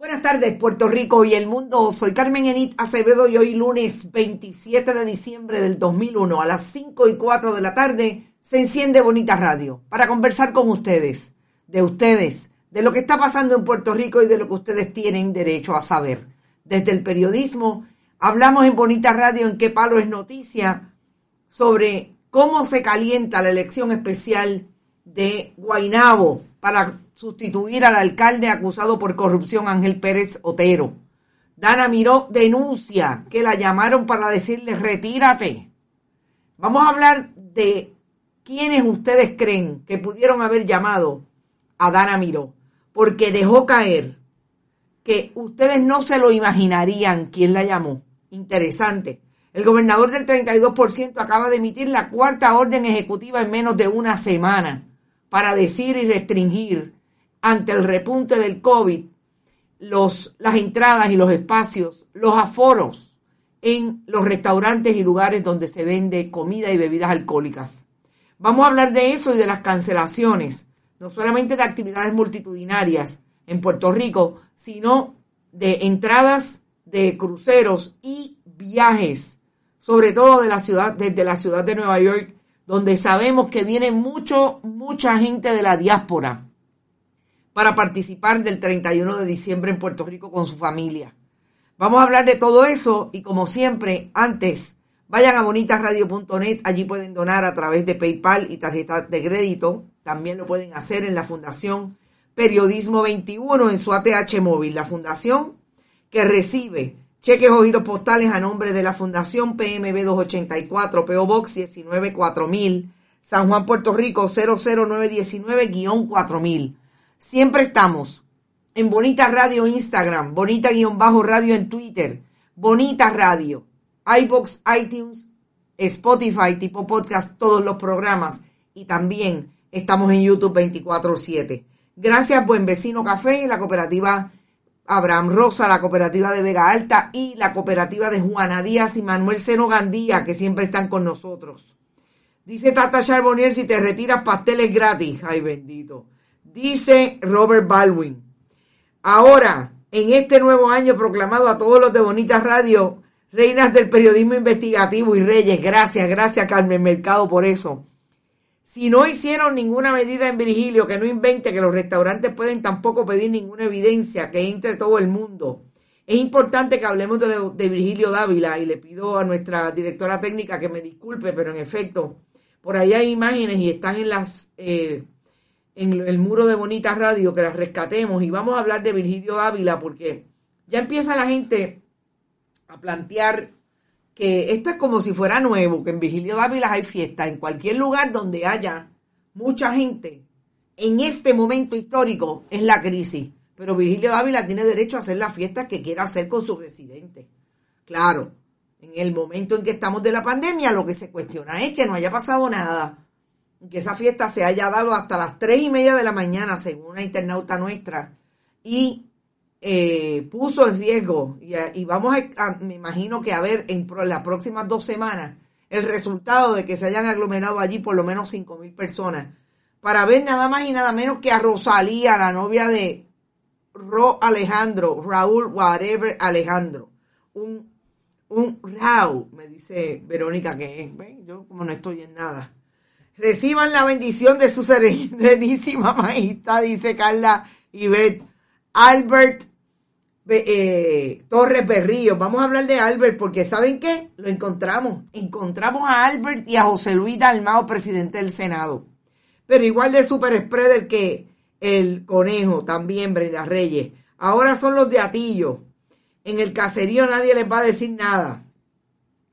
Buenas tardes, Puerto Rico y el mundo. Soy Carmen Enit Acevedo y hoy lunes 27 de diciembre del 2001 a las 5 y 4 de la tarde se enciende Bonita Radio para conversar con ustedes, de ustedes, de lo que está pasando en Puerto Rico y de lo que ustedes tienen derecho a saber. Desde el periodismo, hablamos en Bonita Radio en qué palo es noticia sobre cómo se calienta la elección especial de Guainabo para sustituir al alcalde acusado por corrupción Ángel Pérez Otero. Dana Miró denuncia que la llamaron para decirle retírate. Vamos a hablar de quiénes ustedes creen que pudieron haber llamado a Dana Miró, porque dejó caer que ustedes no se lo imaginarían quién la llamó. Interesante. El gobernador del 32% acaba de emitir la cuarta orden ejecutiva en menos de una semana para decir y restringir ante el repunte del COVID las entradas y los espacios, los aforos en los restaurantes y lugares donde se vende comida y bebidas alcohólicas. Vamos a hablar de eso y de las cancelaciones, no solamente de actividades multitudinarias en Puerto Rico, sino de entradas de cruceros y viajes, sobre todo de la ciudad, desde la ciudad de Nueva York, donde sabemos que viene mucho, mucha gente de la diáspora para participar del 31 de diciembre en Puerto Rico con su familia. Vamos a hablar de todo eso y como siempre, antes, vayan a bonitasradio.net, allí pueden donar a través de PayPal y tarjeta de crédito. También lo pueden hacer en la Fundación Periodismo 21 en su ATH móvil, la fundación que recibe cheques o giros postales a nombre de la Fundación PMB 284, PO Box 194000, San Juan, Puerto Rico 00919-4000. Siempre estamos en Bonita Radio Instagram, Bonita-Radio en Twitter, Bonita Radio, iBox, iTunes, Spotify, tipo podcast, todos los programas y también estamos en YouTube 24/7. Gracias Buen Vecino Café, la cooperativa Abraham Rosa, la cooperativa de Vega Alta y la cooperativa de Juana Díaz y Manuel Seno Gandía, que siempre están con nosotros. Dice Tata Charbonnier, si te retiras pasteles gratis. Ay, bendito. Dice Robert Baldwin. Ahora, en este nuevo año proclamado a todos los de Bonita Radio, reinas del periodismo investigativo y reyes, gracias, gracias Carmen Mercado por eso. Si no hicieron ninguna medida en Virgilio, que no invente que los restaurantes pueden tampoco pedir ninguna evidencia que entre todo el mundo. Es importante que hablemos de, Virgilio Dávila y le pido a nuestra directora técnica que me disculpe, pero en efecto, por ahí hay imágenes y están en las eh, en el muro de Bonita Radio, que las rescatemos y vamos a hablar de Virgilio Ávila porque ya empieza la gente a plantear que esto es como si fuera nuevo, que en Virgilio Dávila hay fiesta, en cualquier lugar donde haya mucha gente, en este momento histórico es la crisis, pero Virgilio Dávila tiene derecho a hacer la fiesta que quiera hacer con sus residentes. Claro, en el momento en que estamos de la pandemia, lo que se cuestiona es que no haya pasado nada que esa fiesta se haya dado hasta las tres y media de la mañana, según una internauta nuestra, y eh, puso en riesgo, y, vamos a, me imagino que a ver en las próximas dos semanas el resultado de que se hayan aglomerado allí por lo menos cinco mil personas, para ver nada más y nada menos que a Rosalía, la novia de Ro Alejandro, Raúl Whatever Alejandro, un, un Raúl, me dice Verónica que es, ¿ven? yo como no estoy en nada Reciban la bendición de su serenísima majestad, dice Carla Ivette. Albert eh, Torres Berrío. Vamos a hablar de Albert porque ¿saben qué? Lo encontramos. Encontramos a Albert y a José Luis Dalmao, presidente del Senado. Pero igual de super spreader que el conejo, también Brenda Reyes. Ahora son los de Atillo. En el caserío nadie les va a decir nada.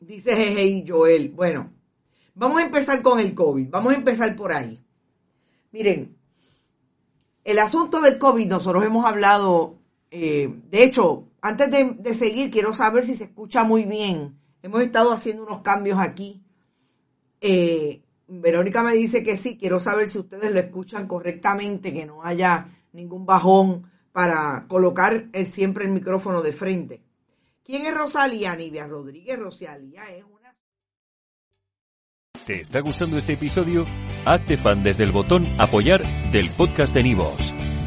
Dice Jeje y Joel. Bueno, Vamos a empezar con el COVID, vamos a empezar por ahí. Miren, el asunto del COVID, nosotros hemos hablado, eh, de hecho, antes de, seguir, quiero saber si se escucha muy bien. Hemos estado haciendo unos cambios aquí. Eh, Verónica me dice que sí, quiero saber si ustedes lo escuchan correctamente, que no haya ningún bajón para colocar siempre el micrófono de frente. ¿Quién es Rosalía Nivia Rodríguez? Rosalía es ¿Te está gustando este episodio? Hazte fan desde el botón apoyar del podcast de Nivos.